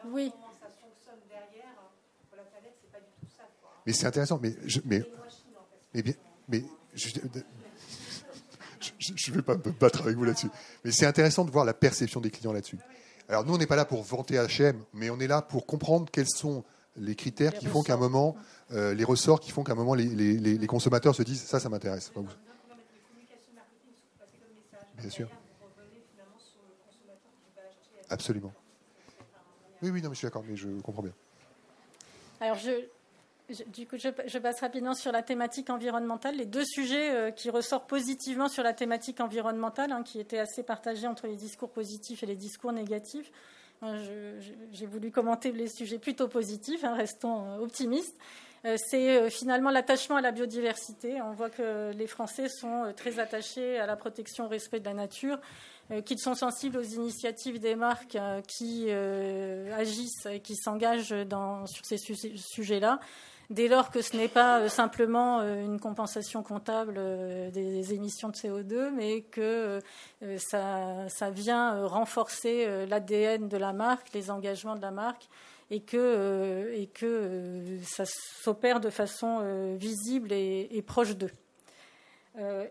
[SPEAKER 1] oui.
[SPEAKER 2] du tout ça. Mais c'est intéressant, mais je, mais, mais bien, mais je, ne vais pas me battre avec vous là-dessus. Mais c'est intéressant de voir la perception des clients là-dessus. Alors nous, on n'est pas là pour vanter H&M, mais on est là pour comprendre quels sont les critères qui font qu'à un moment, euh, les ressorts qui font qu'à un moment les, les, les, consommateurs se disent ça, ça m'intéresse. Bien sûr. Absolument. Oui, oui, non, mais je suis d'accord, mais je comprends bien.
[SPEAKER 1] Alors, je, du coup, je, passe rapidement sur la thématique environnementale. Les deux sujets euh, qui ressortent positivement sur la thématique environnementale, hein, qui étaient assez partagés entre les discours positifs et les discours négatifs. J'ai voulu commenter les sujets plutôt positifs, hein, restons euh, optimistes. C'est finalement l'attachement à la biodiversité. On voit que les Français sont très attachés à la protection, au respect de la nature, qu'ils sont sensibles aux initiatives des marques qui agissent et qui s'engagent sur ces sujets-là dès lors que ce n'est pas euh, simplement euh, une compensation comptable euh, des émissions de CO2, mais que ça, vient renforcer l'ADN de la marque, les engagements de la marque, et que, et que ça s'opère de façon visible et, proche d'eux.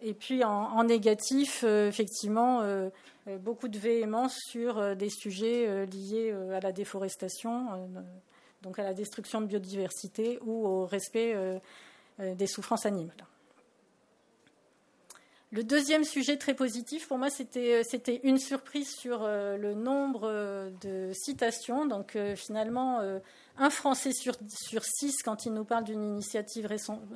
[SPEAKER 1] et puis en, négatif, effectivement, beaucoup de véhémence sur des sujets liés à la déforestation donc à la destruction de biodiversité ou au respect euh, euh, des souffrances animales. Le deuxième sujet très positif, pour moi, c'était euh, une surprise sur le nombre de citations. Donc, finalement, un Français sur, six, quand il nous parle d'une initiative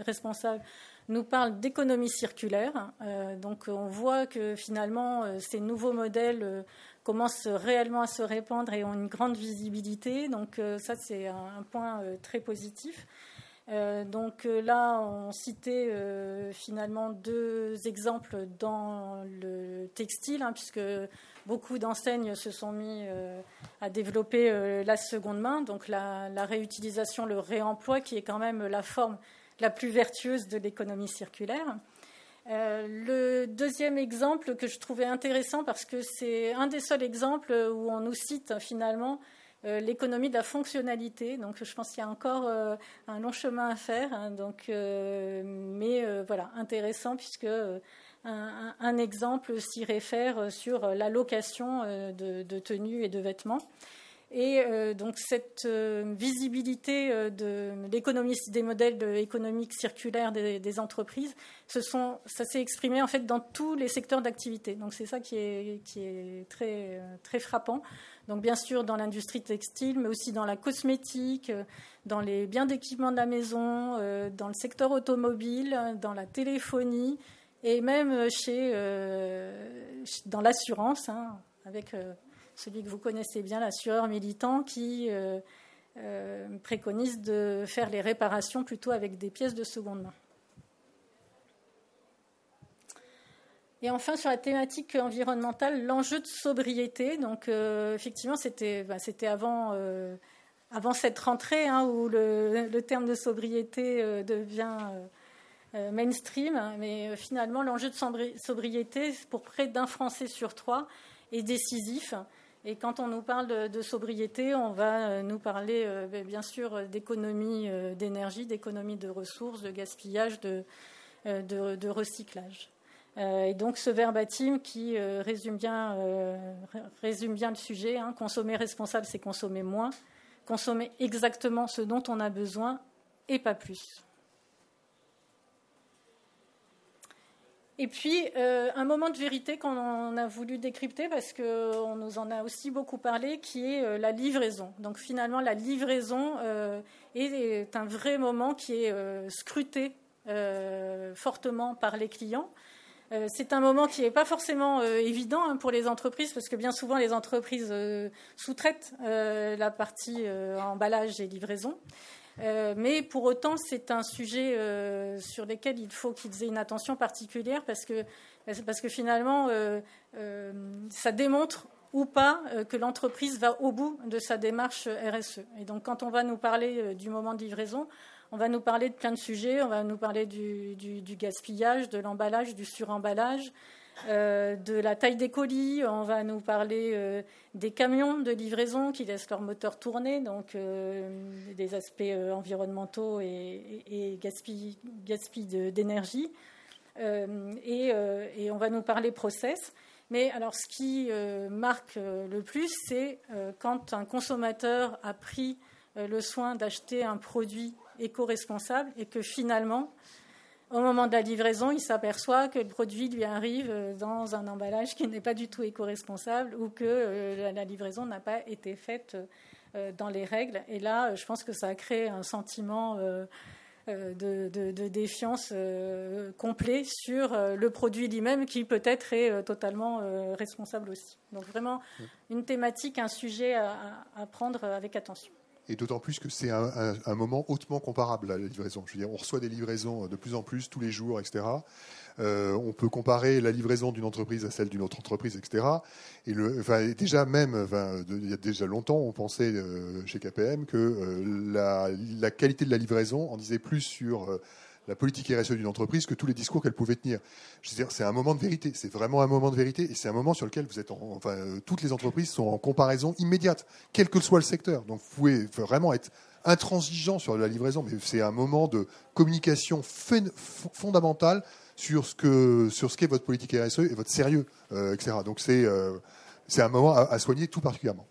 [SPEAKER 1] responsable, nous parle d'économie circulaire. donc, on voit que finalement, ces nouveaux modèles commencent réellement à se répandre et ont une grande visibilité. Donc euh, ça, c'est un, point euh, très positif. Euh, donc là, on citait finalement deux exemples dans le textile, hein, puisque beaucoup d'enseignes se sont mis à développer la seconde main, donc la, réutilisation, le réemploi, qui est quand même la forme la plus vertueuse de l'économie circulaire. Euh, le deuxième exemple que je trouvais intéressant parce que c'est un des seuls exemples où on nous cite finalement euh, l'économie de la fonctionnalité. Donc je pense qu'il y a encore euh, un long chemin à faire. Hein. donc, mais voilà, intéressant puisque un, exemple s'y réfère sur l'allocation de, de tenues et de vêtements. Et euh, donc cette euh, visibilité euh, de l'économie, des modèles économiques circulaires des, entreprises, ce sont, ça s'est exprimé en fait dans tous les secteurs d'activité. Donc c'est ça qui est, qui est très, très frappant. Donc bien sûr dans l'industrie textile, mais aussi dans la cosmétique, dans les biens d'équipement de la maison, dans le secteur automobile, dans la téléphonie et même chez, dans l'assurance, hein, avec celui que vous connaissez bien, l'assureur militant, qui euh, euh, préconise de faire les réparations plutôt avec des pièces de seconde main. Et enfin, sur la thématique environnementale, l'enjeu de sobriété. Donc, euh, effectivement, c'était bah, avant, avant cette rentrée hein, où le, terme de sobriété devient mainstream. Mais finalement, l'enjeu de sobriété, pour près d'un Français sur trois, est décisif. Et quand on nous parle de, sobriété, on va euh, nous parler euh, ben, bien sûr d'économie euh, d'énergie, d'économie de ressources, de gaspillage, de, recyclage. Et donc ce verbatim qui résume, bien, résume bien le sujet, hein, consommer responsable, c'est consommer moins, consommer exactement ce dont on a besoin et pas plus. Et puis, euh, un moment de vérité qu'on a voulu décrypter parce qu'on nous en a aussi beaucoup parlé, qui est euh, la livraison. Donc, finalement, la livraison euh, est, un vrai moment qui est scruté fortement par les clients. C'est un moment qui n'est pas forcément évident hein, pour les entreprises parce que bien souvent, les entreprises sous-traitent la partie emballage et livraison. Euh, mais pour autant, c'est un sujet euh, sur lequel il faut qu'ils aient une attention particulière parce que, parce que finalement, euh, ça démontre ou pas que l'entreprise va au bout de sa démarche RSE. Et donc, quand on va nous parler du moment de livraison, on va nous parler de plein de sujets. On va nous parler du, gaspillage, de l'emballage, du suremballage, euh, de la taille des colis, on va nous parler euh, des camions de livraison qui laissent leur moteur tourner, donc euh, des aspects environnementaux et, et, d'énergie. Et, et, on va nous parler process. Mais alors, ce qui marque le plus, c'est quand un consommateur a pris le soin d'acheter un produit éco-responsable et que finalement, au moment de la livraison, il s'aperçoit que le produit lui arrive euh, dans un emballage qui n'est pas du tout éco-responsable ou que euh, la livraison n'a pas été faite euh, dans les règles. Et là, je pense que ça a créé un sentiment de, défiance complet sur le produit lui-même qui peut-être est totalement responsable aussi. Donc vraiment une thématique, un sujet à prendre avec attention.
[SPEAKER 2] Et d'autant plus que c'est un, moment hautement comparable à la livraison. Je veux dire, on reçoit des livraisons de plus en plus tous les jours, etc. Euh, on peut comparer la livraison d'une entreprise à celle d'une autre entreprise, etc. Et le, enfin, déjà même, il y a déjà longtemps, on pensait euh, chez KPM que euh, la, la, qualité de la livraison en disait plus sur la politique RSE d'une entreprise que tous les discours qu'elle pouvait tenir. C'est un moment de vérité. C'est vraiment un moment de vérité et c'est un moment sur lequel vous êtes, enfin, toutes les entreprises sont en comparaison immédiate, quel que soit le secteur. Donc, vous pouvez vraiment être intransigeant sur la livraison, mais c'est un moment de communication fondamental sur ce que sur ce qu'est votre politique RSE et votre sérieux, euh, etc. Donc, c'est euh, c'est un moment à soigner tout particulièrement.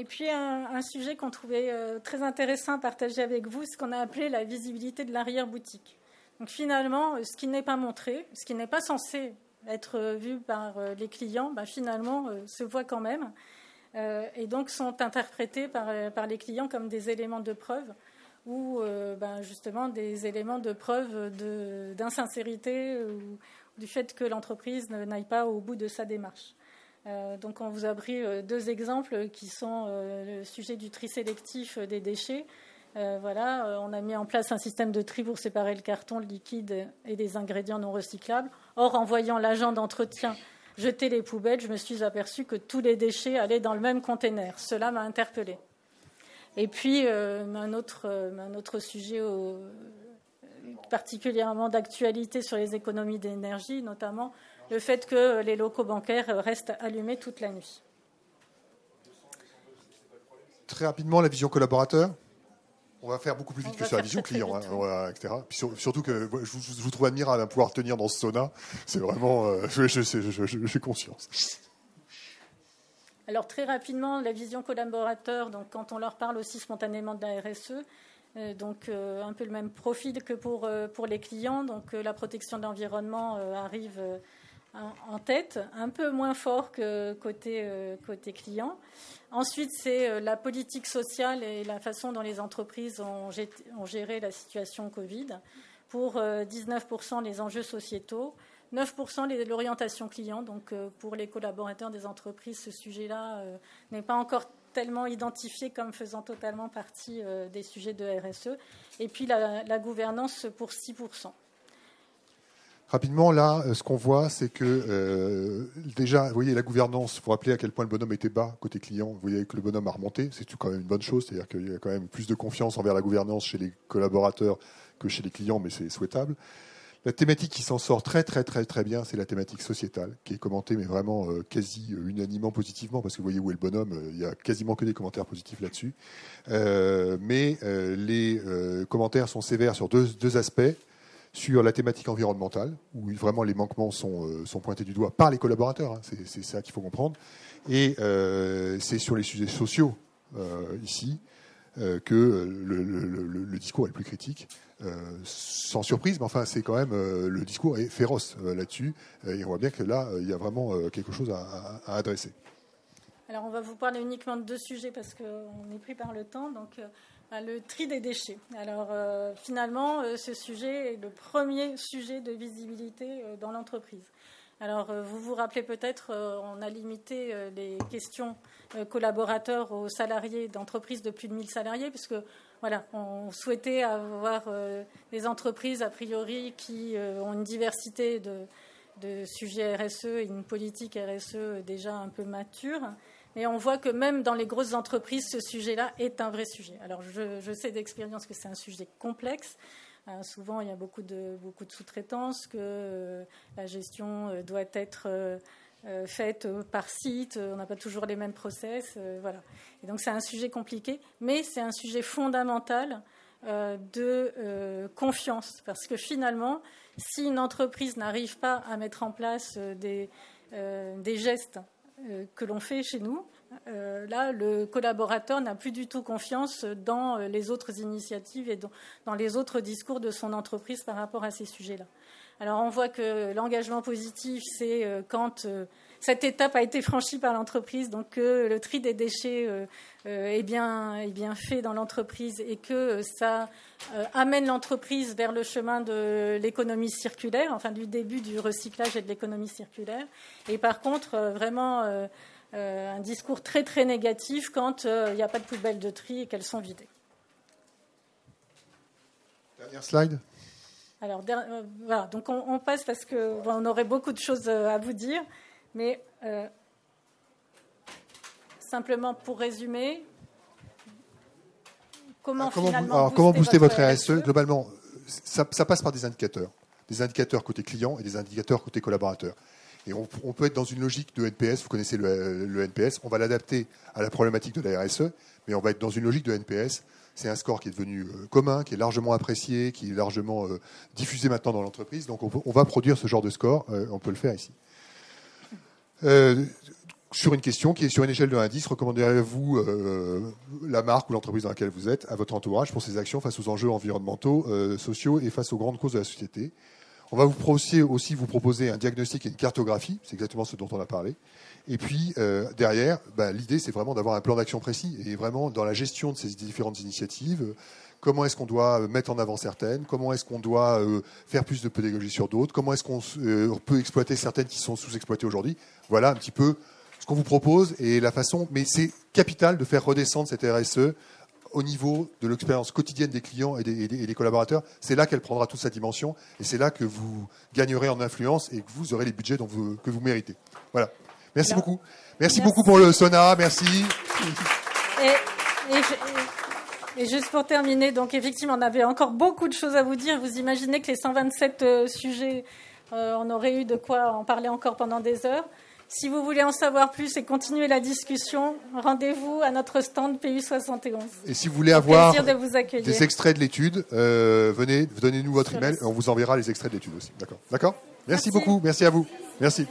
[SPEAKER 1] Et puis un, sujet qu'on trouvait euh, très intéressant à partager avec vous, ce qu'on a appelé la visibilité de l'arrière-boutique. Donc finalement, euh, ce qui n'est pas montré, ce qui n'est pas censé être euh, vu par les clients, bah, finalement se voit quand même, et donc sont interprétés par, les clients comme des éléments de preuve ou bah, justement des éléments de preuve d'insincérité ou du fait que l'entreprise n'aille pas au bout de sa démarche. Euh, donc on vous a pris euh, deux exemples qui sont euh, le sujet du tri sélectif des déchets. voilà, on a mis en place un système de tri pour séparer le carton, le liquide et les ingrédients non recyclables. Or, en voyant l'agent d'entretien jeter les poubelles, je me suis aperçu que tous les déchets allaient dans le même conteneur. Cela m'a interpellé. Et puis, un, autre, un, autre, sujet particulièrement d'actualité sur les économies d'énergie, notamment le fait que les locaux bancaires restent allumés toute la nuit.
[SPEAKER 2] Très rapidement, la vision collaborateur. On va faire beaucoup plus vite que sur la vision client, hein, etc. surtout que je vous, trouve admirable à pouvoir tenir dans ce sauna. C'est vraiment, euh, <laughs> j'ai conscience.
[SPEAKER 1] Alors très rapidement, la vision collaborateur. Donc quand on leur parle aussi spontanément de la RSE, euh, donc euh, un peu le même profil que pour pour les clients. Donc la protection de l'environnement arrive en tête, un peu moins fort que côté, euh, client. Ensuite, c'est euh, la politique sociale et la façon dont les entreprises ont, géré la situation Covid. Pour 19% euh, les enjeux sociétaux, 9% l'orientation client. Donc, pour les collaborateurs des entreprises, ce sujet-là n'est pas encore tellement identifié comme faisant totalement partie des sujets de RSE. Et puis, la, la gouvernance pour 6%.
[SPEAKER 2] Rapidement, là, euh, ce qu'on voit, c'est que euh, déjà, vous voyez, la gouvernance, il faut rappeler à quel point le bonhomme était bas côté client. Vous voyez que le bonhomme a remonté, c'est quand même une bonne chose, c'est-à-dire qu'il y a quand même plus de confiance envers la gouvernance chez les collaborateurs que chez les clients, mais c'est souhaitable. La thématique qui s'en sort très très très très bien, c'est la thématique sociétale, qui est commentée mais vraiment euh, quasi unanimement positivement, parce que vous voyez où est le bonhomme, il y a quasiment que des commentaires positifs là-dessus. mais les commentaires sont sévères sur deux, deux aspects sur la thématique environnementale, où vraiment les manquements sont, euh, sont pointés du doigt par les collaborateurs, hein, c'est ça qu'il faut comprendre, et euh, c'est sur les sujets sociaux, euh, ici, que le, discours est le plus critique. sans surprise, mais enfin, c'est quand même le discours est féroce là-dessus, et on voit bien que là, il y a vraiment quelque chose à, adresser.
[SPEAKER 1] Alors, on va vous parler uniquement de deux sujets parce qu'on est pris par le temps. Donc, le tri des déchets. Alors euh, finalement, euh, ce sujet est le premier sujet de visibilité euh, dans l'entreprise. Alors vous vous rappelez peut-être, on a limité les questions collaborateurs aux salariés d'entreprises de plus de 1000 salariés, puisque voilà, on souhaitait avoir des entreprises a priori qui ont une diversité de sujets RSE et une politique RSE déjà un peu mature. Et on voit que même dans les grosses entreprises, ce sujet-là est un vrai sujet. Alors je, sais d'expérience que c'est un sujet complexe. Euh, souvent, il y a beaucoup de, sous-traitance, que euh, la gestion euh, doit être faite par site, on n'a pas toujours les mêmes process. voilà. Et donc c'est un sujet compliqué, mais c'est un sujet fondamental de confiance. Parce que finalement, si une entreprise n'arrive pas à mettre en place des, gestes que l'on fait chez nous, euh, là, le collaborateur n'a plus du tout confiance dans euh, les autres initiatives et dans, les autres discours de son entreprise par rapport à ces sujets-là. Alors, on voit que l'engagement positif, c'est quand cette étape a été franchie par l'entreprise, donc que le tri des déchets est, bien, est bien fait dans l'entreprise et que ça amène l'entreprise vers le chemin de l'économie circulaire, enfin du début du recyclage et de l'économie circulaire. Et par contre, vraiment un discours très très négatif quand il n'y a pas de poubelles de tri et qu'elles sont vidées.
[SPEAKER 2] Dernière slide.
[SPEAKER 1] Alors voilà, donc on, passe parce qu'on aurait beaucoup de choses à vous dire, mais simplement pour résumer, comment,
[SPEAKER 2] finalement comment booster, votre, RSE, e? Globalement, ça, passe par des indicateurs. Des indicateurs côté client et des indicateurs côté collaborateur. Et on, peut être dans une logique de NPS, vous connaissez le, NPS, on va l'adapter à la problématique de la RSE, mais on va être dans une logique de NPS. C'est un score qui est devenu euh, commun, qui est largement apprécié, qui est largement euh, diffusé maintenant dans l'entreprise. Donc on, va produire ce genre de score, euh, on peut le faire ici sur une question qui est sur une échelle de indice, recommanderiez-vous euh, la marque ou l'entreprise dans laquelle vous êtes à votre entourage pour ses actions face aux enjeux environnementaux, euh, sociaux et face aux grandes causes de la société? On va vous aussi vous proposer un diagnostic et une cartographie, c'est exactement ce dont on a parlé. Et puis euh, derrière, bah, l'idée c'est vraiment d'avoir un plan d'action précis et vraiment dans la gestion de ces différentes initiatives. Comment est-ce qu'on doit mettre en avant certaines? Comment est-ce qu'on doit faire plus de pédagogie sur d'autres? Comment est-ce qu'on peut exploiter certaines qui sont sous-exploitées aujourd'hui? Voilà un petit peu ce qu'on vous propose et la façon, mais c'est capital de faire redescendre cette RSE au niveau de l'expérience quotidienne des clients et des, collaborateurs. C'est là qu'elle prendra toute sa dimension et c'est là que vous gagnerez en influence et que vous aurez les budgets dont que vous méritez. Voilà. Merci beaucoup. Merci, beaucoup pour le Sona. Merci.
[SPEAKER 1] Et, juste pour terminer, donc effectivement, on avait encore beaucoup de choses à vous dire. Vous imaginez que les 127 euh, sujets, euh, on aurait eu de quoi en parler encore pendant des heures. Si vous voulez en savoir plus et continuer la discussion, rendez-vous à notre stand PU71.
[SPEAKER 2] Et si vous voulez avoir des extraits de l'étude, euh, venez, donnez-nous votre email et on vous enverra les extraits de l'étude aussi. D'accord D'accord? Merci beaucoup. Merci à vous. Merci.